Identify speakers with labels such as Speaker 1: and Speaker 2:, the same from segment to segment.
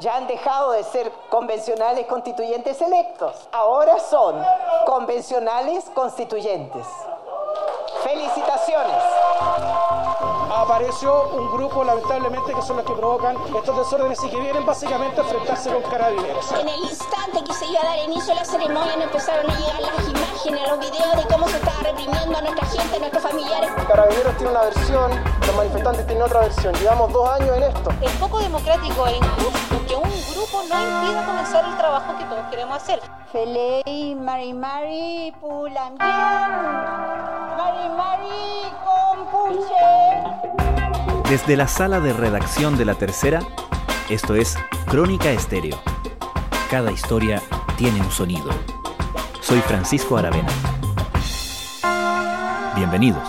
Speaker 1: Ya han dejado de ser convencionales constituyentes electos. Ahora son convencionales constituyentes. Felicitaciones.
Speaker 2: Apareció un grupo, lamentablemente, que son los que provocan estos desórdenes y que vienen básicamente a enfrentarse con carabineros.
Speaker 3: En el instante que se iba a dar inicio a la ceremonia, empezaron a llegar las imágenes, los videos de cómo se estaba reprimiendo a nuestra gente, a nuestros familiares.
Speaker 4: Carabineros tiene una versión, los manifestantes tienen otra versión. Llevamos dos años en esto.
Speaker 5: Es poco democrático e injusto que un grupo no impida comenzar el trabajo que todos queremos hacer.
Speaker 6: Felei, Mari Mari, Pulamien, Mari Mari, Compuche.
Speaker 7: Desde la sala de redacción de La Tercera, esto es Crónica Estéreo. Cada historia tiene un sonido. Soy Francisco Aravena. Bienvenidos.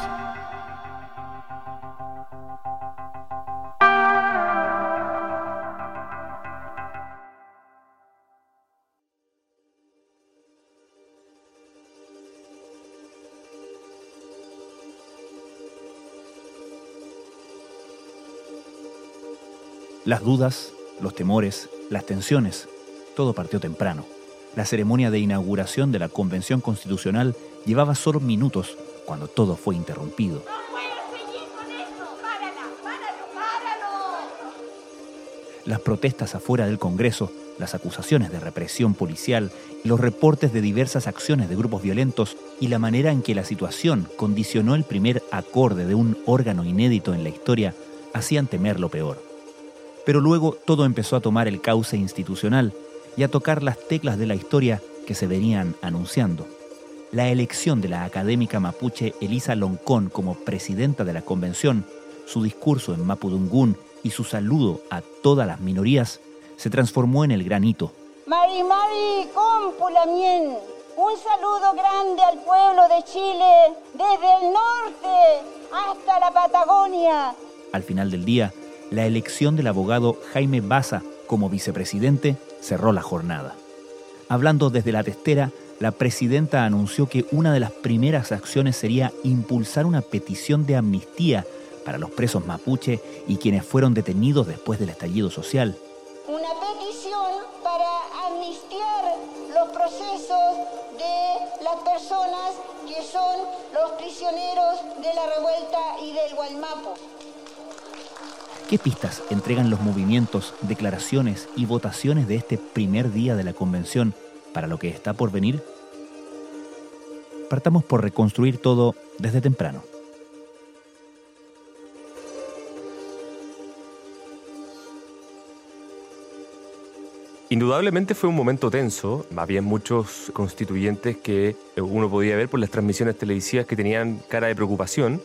Speaker 7: Las dudas, los temores, las tensiones, todo partió temprano. La ceremonia de inauguración de la Convención Constitucional llevaba solo minutos cuando todo fue interrumpido. Las protestas afuera del Congreso, las acusaciones de represión policial, los reportes de diversas acciones de grupos violentos y la manera en que la situación condicionó el primer acorde de un órgano inédito en la historia hacían temer lo peor. Pero luego todo empezó a tomar el cauce institucional y a tocar las teclas de la historia que se venían anunciando. La elección de la académica mapuche Elisa Loncón como presidenta de la convención, su discurso en Mapudungún y su saludo a todas las minorías se transformó en el gran hito.
Speaker 6: Mari Mari, Compulamien. Un saludo grande al pueblo de Chile, desde el norte hasta la Patagonia.
Speaker 7: Al final del día, la elección del abogado Jaime Baza como vicepresidente cerró la jornada. Hablando desde la testera, la presidenta anunció que una de las primeras acciones sería impulsar una petición de amnistía para los presos mapuche y quienes fueron detenidos después del estallido social.
Speaker 6: Una petición para amnistiar los procesos de las personas que son los prisioneros de la revuelta y del Gualmapo.
Speaker 7: ¿Qué pistas entregan los movimientos, declaraciones y votaciones de este primer día de la convención para lo que está por venir? Partamos por reconstruir todo desde temprano.
Speaker 8: Indudablemente fue un momento tenso, había muchos constituyentes que uno podía ver por las transmisiones televisivas que tenían cara de preocupación.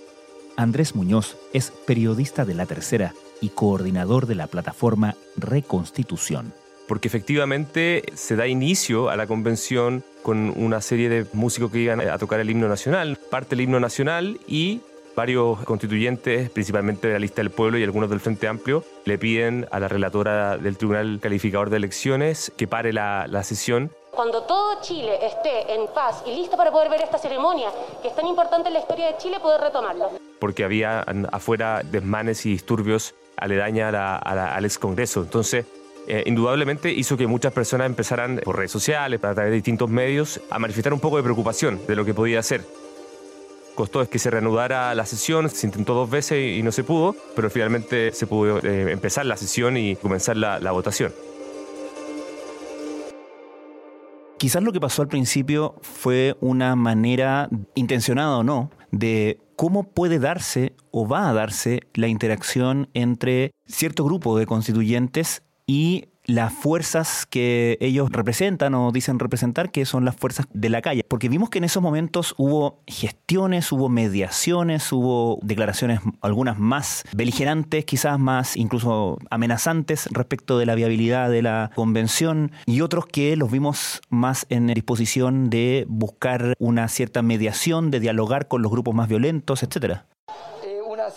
Speaker 7: Andrés Muñoz es periodista de La Tercera y coordinador de la plataforma Reconstitución.
Speaker 8: Porque efectivamente se da inicio a la convención con una serie de músicos que iban a tocar el himno nacional, parte el himno nacional y varios constituyentes, principalmente de la lista del pueblo y algunos del Frente Amplio, le piden a la relatora del Tribunal Calificador de Elecciones que pare la, la sesión
Speaker 9: cuando todo Chile esté en paz y listo para poder ver esta ceremonia, que es tan importante en la historia de Chile, poder retomarlo.
Speaker 8: Porque había afuera desmanes y disturbios aledaña al ex Congreso. Entonces, eh, indudablemente hizo que muchas personas empezaran por redes sociales, a través de distintos medios, a manifestar un poco de preocupación de lo que podía hacer. Costó es que se reanudara la sesión, se intentó dos veces y no se pudo, pero finalmente se pudo eh, empezar la sesión y comenzar la, la votación.
Speaker 7: Quizás lo que pasó al principio fue una manera, intencionada o no, de cómo puede darse o va a darse la interacción entre cierto grupo de constituyentes y las fuerzas que ellos representan o dicen representar, que son las fuerzas de la calle. Porque vimos que en esos momentos hubo gestiones, hubo mediaciones, hubo declaraciones, algunas más beligerantes, quizás más incluso amenazantes respecto de la viabilidad de la convención, y otros que los vimos más en disposición de buscar una cierta mediación, de dialogar con los grupos más violentos, etcétera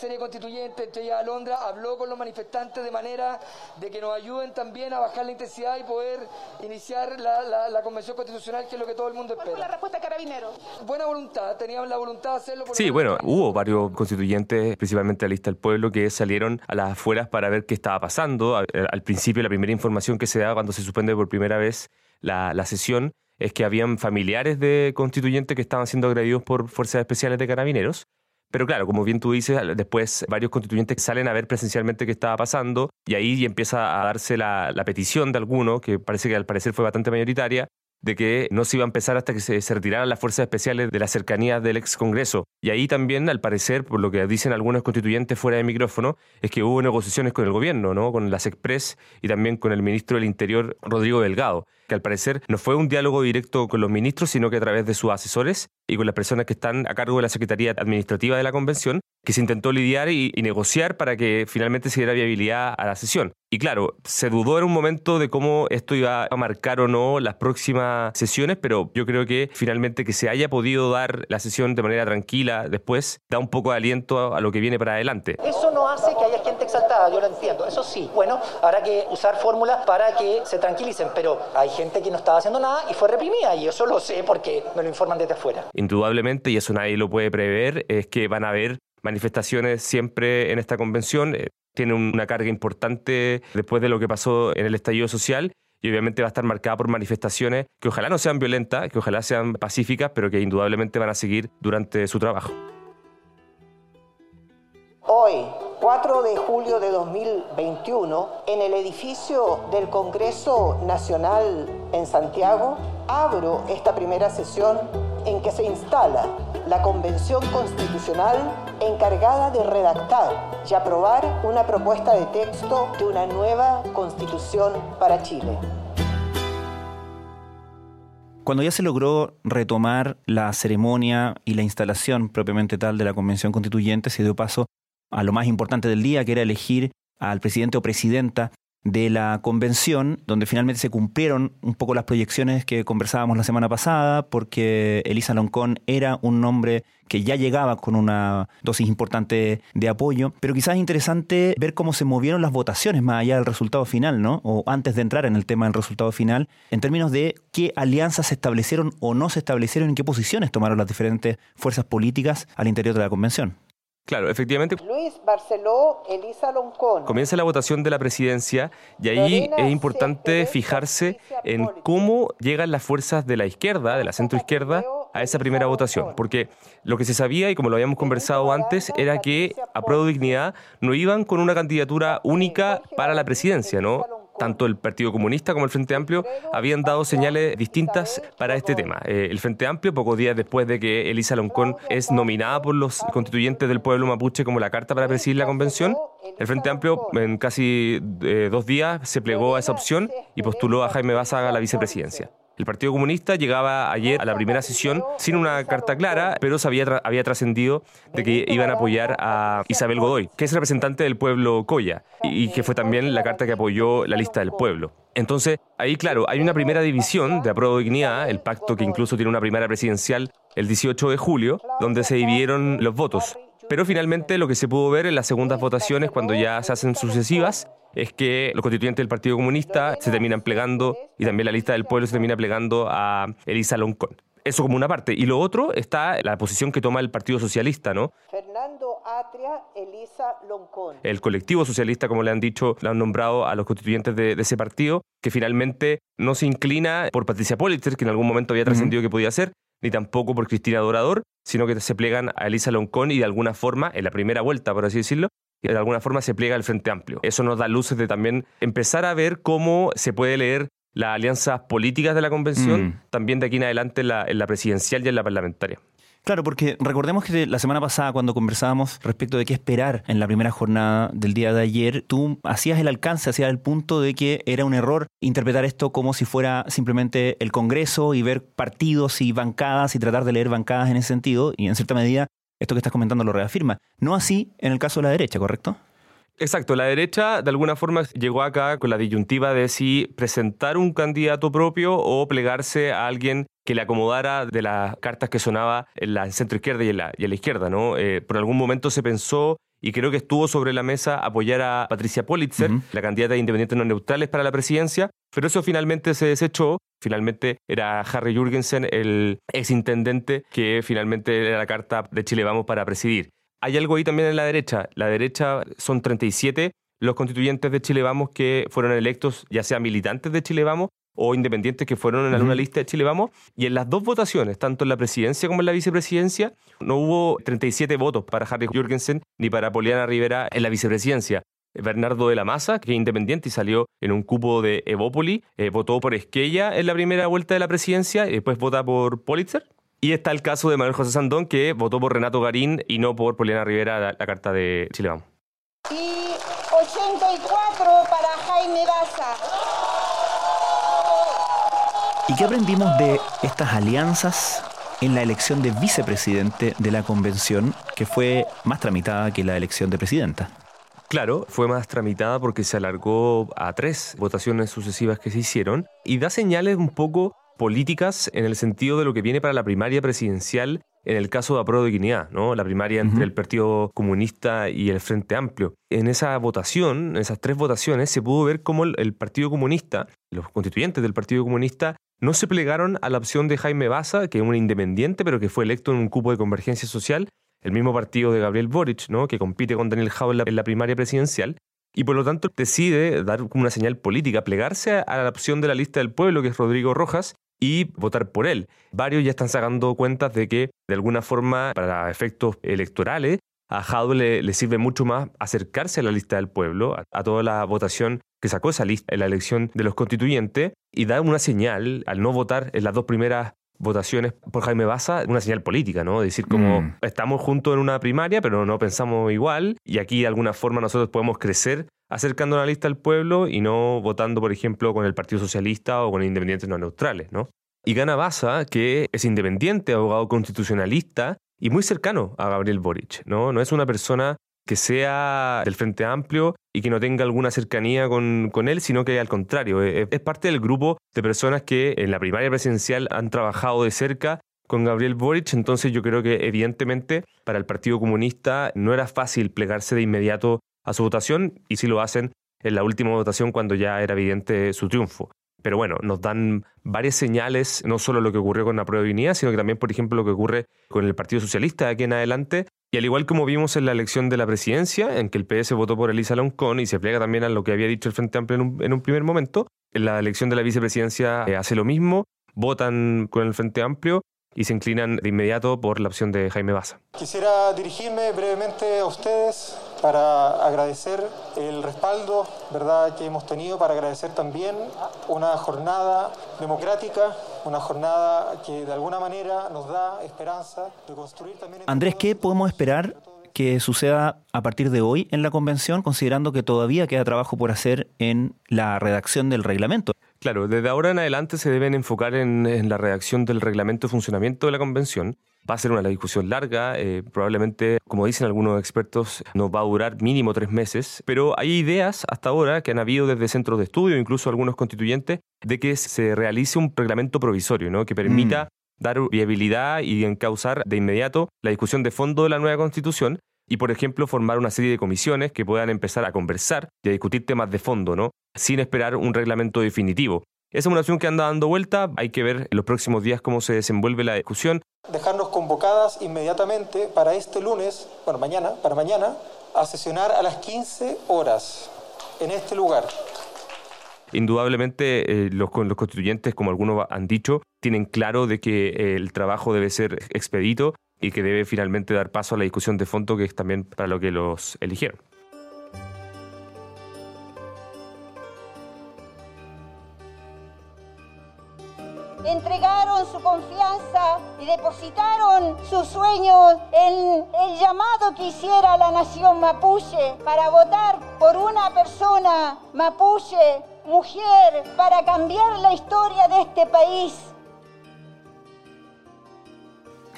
Speaker 10: serie constituyente, entre ellas Alondra, habló con los manifestantes de manera de que nos ayuden también a bajar la intensidad y poder iniciar la, la, convención constitucional, que es lo que todo el mundo espera. ¿Cuál
Speaker 11: fue la respuesta de Carabineros?
Speaker 10: Buena voluntad, teníamos la voluntad de hacerlo.
Speaker 8: sí, bueno, hubo varios constituyentes, principalmente la lista del pueblo, que salieron a las afueras para ver qué estaba pasando. Al principio, la primera información que se da cuando se suspende por primera vez la, la sesión es que habían familiares de constituyentes que estaban siendo agredidos por fuerzas especiales de carabineros. Pero claro, como bien tú dices, después varios constituyentes salen a ver presencialmente qué estaba pasando y ahí empieza a darse la, la petición de alguno, que parece que al parecer fue bastante mayoritaria, de que no se iba a empezar hasta que se, retiraran las fuerzas especiales de la cercanía del ex Congreso. Y ahí también, al parecer, por lo que dicen algunos constituyentes fuera de micrófono, es que hubo negociaciones con el gobierno, ¿no? con las Express y también con el ministro del Interior, Rodrigo Delgado, que al parecer no fue un diálogo directo con los ministros, sino que a través de sus asesores y con las personas que están a cargo de la Secretaría Administrativa de la Convención, que se intentó lidiar y, negociar para que finalmente se diera viabilidad a la sesión. Y claro, se dudó en un momento de cómo esto iba a marcar o no las próximas sesiones, pero yo creo que finalmente que se haya podido dar la sesión de manera tranquila después da un poco de aliento a lo que viene para adelante.
Speaker 11: Eso no hace que haya gente exaltada, yo lo entiendo. Eso sí, bueno, habrá que usar fórmulas para que se tranquilicen, pero hay gente que no estaba haciendo nada y fue reprimida, y eso lo sé porque me lo informan desde afuera.
Speaker 8: Indudablemente, y eso nadie lo puede prever, es que van a haber manifestaciones siempre en esta convención. Eh, tiene una carga importante después de lo que pasó en el estallido social y obviamente va a estar marcada por manifestaciones que ojalá no sean violentas, que ojalá sean pacíficas, pero que indudablemente van a seguir durante su trabajo.
Speaker 1: Hoy, 4 de julio de 2021, en el edificio del Congreso Nacional en Santiago, abro esta primera sesión en que se instala la Convención Constitucional encargada de redactar y aprobar una propuesta de texto de una nueva constitución para Chile.
Speaker 7: Cuando ya se logró retomar la ceremonia y la instalación propiamente tal de la Convención Constituyente, se dio paso a lo más importante del día, que era elegir al presidente o presidenta de la convención, donde finalmente se cumplieron un poco las proyecciones que conversábamos la semana pasada, porque Elisa Loncón era un nombre que ya llegaba con una dosis importante de apoyo, pero quizás es interesante ver cómo se movieron las votaciones más allá del resultado final, ¿no? O antes de entrar en el tema del resultado final, en términos de qué alianzas se establecieron o no se establecieron, en qué posiciones tomaron las diferentes fuerzas políticas al interior de la convención.
Speaker 8: Claro, efectivamente.
Speaker 1: Luis Barceló, Elisa Loncón.
Speaker 8: Comienza la votación de la presidencia y ahí es importante fijarse en cómo llegan las fuerzas de la izquierda, de la centroizquierda, a esa primera votación. Porque lo que se sabía, y como lo habíamos conversado antes, era que a Pro Dignidad no iban con una candidatura única para la presidencia, ¿no? Tanto el Partido Comunista como el Frente Amplio habían dado señales distintas para este tema. Eh, el Frente Amplio, pocos días después de que Elisa Loncón es nominada por los constituyentes del pueblo mapuche como la carta para presidir la convención, el Frente Amplio en casi eh, dos días se plegó a esa opción y postuló a Jaime Baza a la vicepresidencia. El Partido Comunista llegaba ayer a la primera sesión sin una carta clara, pero había, trascendido de que iban a apoyar a Isabel Godoy, que es representante del pueblo Coya, y que fue también la carta que apoyó la lista del pueblo. Entonces, ahí claro, hay una primera división de Apruebo Dignidad, el pacto que incluso tiene una primera presidencial el 18 de julio, donde se dividieron los votos. Pero finalmente lo que se pudo ver en las segundas votaciones, cuando ya se hacen sucesivas, es que los constituyentes del Partido Comunista se terminan plegando y también la lista del pueblo se termina plegando a Elisa Loncón. Eso como una parte. Y lo otro está la posición que toma el Partido Socialista, ¿no?
Speaker 1: Fernando Atria, Elisa Loncón.
Speaker 8: El colectivo socialista, como le han dicho, le han nombrado a los constituyentes de, ese partido, que finalmente no se inclina por Patricia Politzer, que en algún momento había trascendido que podía ser, ni tampoco por Cristina Dorador, sino que se plegan a Elisa Loncón y de alguna forma, en la primera vuelta, por así decirlo, y de alguna forma se pliega al Frente Amplio. Eso nos da luces de también empezar a ver cómo se puede leer las alianzas políticas de la convención, mm. también de aquí en adelante en la, en la presidencial y en la parlamentaria.
Speaker 7: Claro, porque recordemos que la semana pasada cuando conversábamos respecto de qué esperar en la primera jornada del día de ayer, tú hacías el alcance, hacías el punto de que era un error interpretar esto como si fuera simplemente el Congreso y ver partidos y bancadas y tratar de leer bancadas en ese sentido, y en cierta medida esto que estás comentando lo reafirma. No así en el caso de la derecha, ¿correcto?
Speaker 8: Exacto, la derecha de alguna forma llegó acá con la disyuntiva de si presentar un candidato propio o plegarse a alguien que le acomodara de las cartas que sonaba en la centro izquierda y en la, y en la izquierda, ¿no? Eh, por algún momento se pensó y creo que estuvo sobre la mesa apoyar a Patricia Politzer, la candidata de Independientes No Neutrales para la presidencia, pero eso finalmente se desechó. Finalmente era Harry Jurgensen, el exintendente, que finalmente era la carta de Chile Vamos para presidir. Hay algo ahí también en la derecha. La derecha son 37 los constituyentes de Chile Vamos que fueron electos, ya sea militantes de Chile Vamos o independientes que fueron en alguna lista de Chile Vamos. Y en las dos votaciones, tanto en la presidencia como en la vicepresidencia, no hubo 37 votos para Harry Jurgensen ni para Poliana Rivera en la vicepresidencia. Bernardo de la Maza, que es independiente y salió en un cupo de Evópoli, eh, votó por Esquella en la primera vuelta de la presidencia y después vota por Politzer. Y está el caso de Manuel José Sandón, que votó por Renato Garín y no por Poliana Rivera, la, la carta de Chile Vamos.
Speaker 6: Y 84 para Jaime Baza.
Speaker 7: ¿Y qué aprendimos de estas alianzas en la elección de vicepresidente de la convención, que fue más tramitada que la elección de presidenta?
Speaker 8: Claro, fue más tramitada porque se alargó a tres votaciones sucesivas que se hicieron y da señales un poco políticas en el sentido de lo que viene para la primaria presidencial en el caso de Apro de Guinea, ¿no? la primaria entre el Partido Comunista y el Frente Amplio. En esa votación, en esas tres votaciones, se pudo ver cómo el Partido Comunista, los constituyentes del Partido Comunista, no se plegaron a la opción de Jaime Baza, que es un independiente, pero que fue electo en un cupo de convergencia social, el mismo partido de Gabriel Boric, ¿no? que compite con Daniel Jau en la, primaria presidencial, y por lo tanto decide dar una señal política, plegarse a la opción de la lista del pueblo, que es Rodrigo Rojas, y votar por él. Varios ya están sacando cuentas de que, de alguna forma, para efectos electorales, a Jadwe le, sirve mucho más acercarse a la lista del pueblo, a toda la votación que sacó esa lista en la elección de los constituyentes y da una señal al no votar en las dos primeras votaciones por Jaime Baza, una señal política, ¿no? Decir como mm. estamos juntos en una primaria, pero no pensamos igual y aquí de alguna forma nosotros podemos crecer acercando la lista al pueblo y no votando, por ejemplo, con el Partido Socialista o con independientes no neutrales, ¿no? Y gana Baza, que es independiente, abogado constitucionalista y muy cercano a Gabriel Boric, ¿no? No es una persona que sea del Frente Amplio y que no tenga alguna cercanía con, él, sino que al contrario, es, parte del grupo de personas que en la primaria presidencial han trabajado de cerca con Gabriel Boric, entonces yo creo que evidentemente para el Partido Comunista no era fácil plegarse de inmediato a su votación y si lo hacen en la última votación cuando ya era evidente su triunfo. Pero bueno, nos dan varias señales, no solo lo que ocurrió con la prueba de sino que también, por ejemplo, lo que ocurre con el Partido Socialista de aquí en adelante, y al igual como vimos en la elección de la presidencia, en que el PS votó por Elisa Loncón y se plega también a lo que había dicho el Frente Amplio en un, primer momento, en la elección de la vicepresidencia eh, hace lo mismo, votan con el Frente Amplio y se inclinan de inmediato por la opción de Jaime Baza.
Speaker 4: Quisiera dirigirme brevemente a ustedes para agradecer el respaldo ¿verdad? que hemos tenido, para agradecer también una jornada democrática, una jornada que de alguna manera nos da esperanza de construir también...
Speaker 7: Andrés, ¿qué podemos esperar que suceda a partir de hoy en la convención, considerando que todavía queda trabajo por hacer en la redacción del reglamento?
Speaker 8: Claro, desde ahora en adelante se deben enfocar en, la redacción del reglamento de funcionamiento de la convención. Va a ser una discusión larga, eh, probablemente, como dicen algunos expertos, nos va a durar mínimo tres meses, pero hay ideas hasta ahora que han habido desde centros de estudio, incluso algunos constituyentes, de que se realice un reglamento provisorio, ¿no? que permita mm dar viabilidad y encauzar de inmediato la discusión de fondo de la nueva constitución y, por ejemplo, formar una serie de comisiones que puedan empezar a conversar y a discutir temas de fondo, ¿no? Sin esperar un reglamento definitivo. Esa es una opción que anda dando vuelta, hay que ver en los próximos días cómo se desenvuelve la discusión.
Speaker 4: Dejarnos convocadas inmediatamente para este lunes, bueno, mañana, para mañana, a sesionar a las 15 horas en este lugar.
Speaker 8: Indudablemente, eh, los, los constituyentes, como algunos han dicho, tienen claro de que eh, el trabajo debe ser expedito y que debe finalmente dar paso a la discusión de fondo, que es también para lo que los eligieron.
Speaker 6: entregaron su confianza y depositaron sus sueños en el llamado que hiciera la nación mapuche para votar por una persona mapuche, mujer, para cambiar la historia de este país.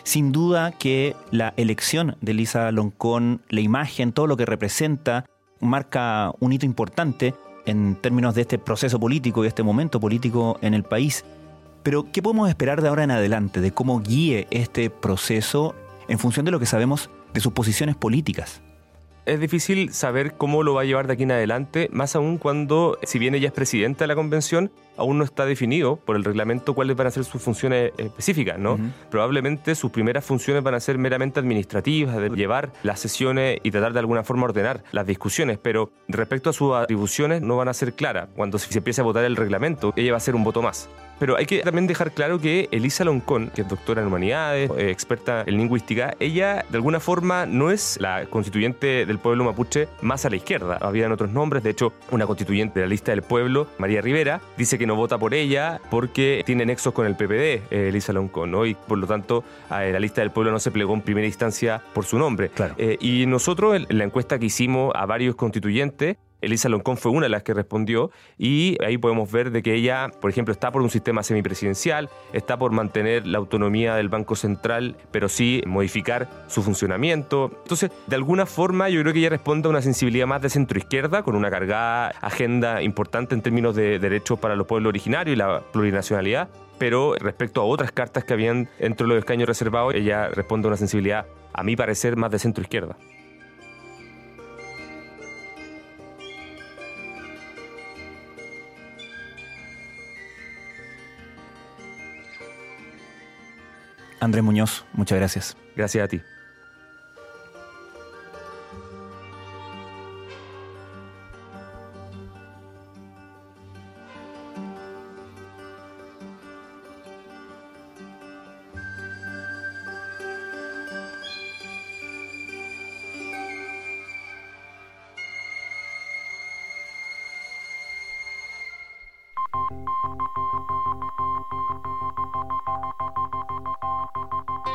Speaker 7: Sin duda que la elección de Lisa Loncón, la imagen, todo lo que representa, marca un hito importante en términos de este proceso político y este momento político en el país. Pero, ¿qué podemos esperar de ahora en adelante, de cómo guíe este proceso en función de lo que sabemos de sus posiciones políticas?
Speaker 8: es difícil saber cómo lo va a llevar de aquí en adelante, más aún cuando, si bien ella es presidenta de la convención, aún no está definido por el reglamento cuáles van a ser sus funciones específicas, ¿no? Probablemente sus primeras funciones van a ser meramente administrativas, de llevar las sesiones y tratar de alguna forma ordenar las discusiones, pero respecto a sus atribuciones no van a ser claras. Cuando se empiece a votar el reglamento, ella va a ser un voto más. Pero hay que también dejar claro que Elisa Loncón, que es doctora en humanidades, eh, experta en lingüística, ella de alguna forma no es la constituyente del pueblo mapuche más a la izquierda. Habían otros nombres, de hecho, una constituyente de la lista del pueblo, María Rivera, dice que no vota por ella porque tiene nexos con el PPD, eh, Elisa Loncón, ¿no? y por lo tanto a la lista del pueblo no se plegó en primera instancia por su nombre. Eh, y nosotros en la encuesta que hicimos a varios constituyentes, Elisa Loncón fue una de las que respondió y ahí podemos ver de que ella, por ejemplo, está por un sistema semipresidencial, está por mantener la autonomía del Banco Central, pero sí modificar su funcionamiento. Entonces, de alguna forma, yo creo que ella responde a una sensibilidad más de centro izquierda, con una cargada agenda importante en términos de derechos para los pueblos originarios y la plurinacionalidad. Pero respecto a otras cartas que habían dentro de los escaños reservados, ella responde a una sensibilidad, a mi parecer, más de centro
Speaker 7: Andrés Muñoz, muchas gracias.
Speaker 8: Gracias a ti.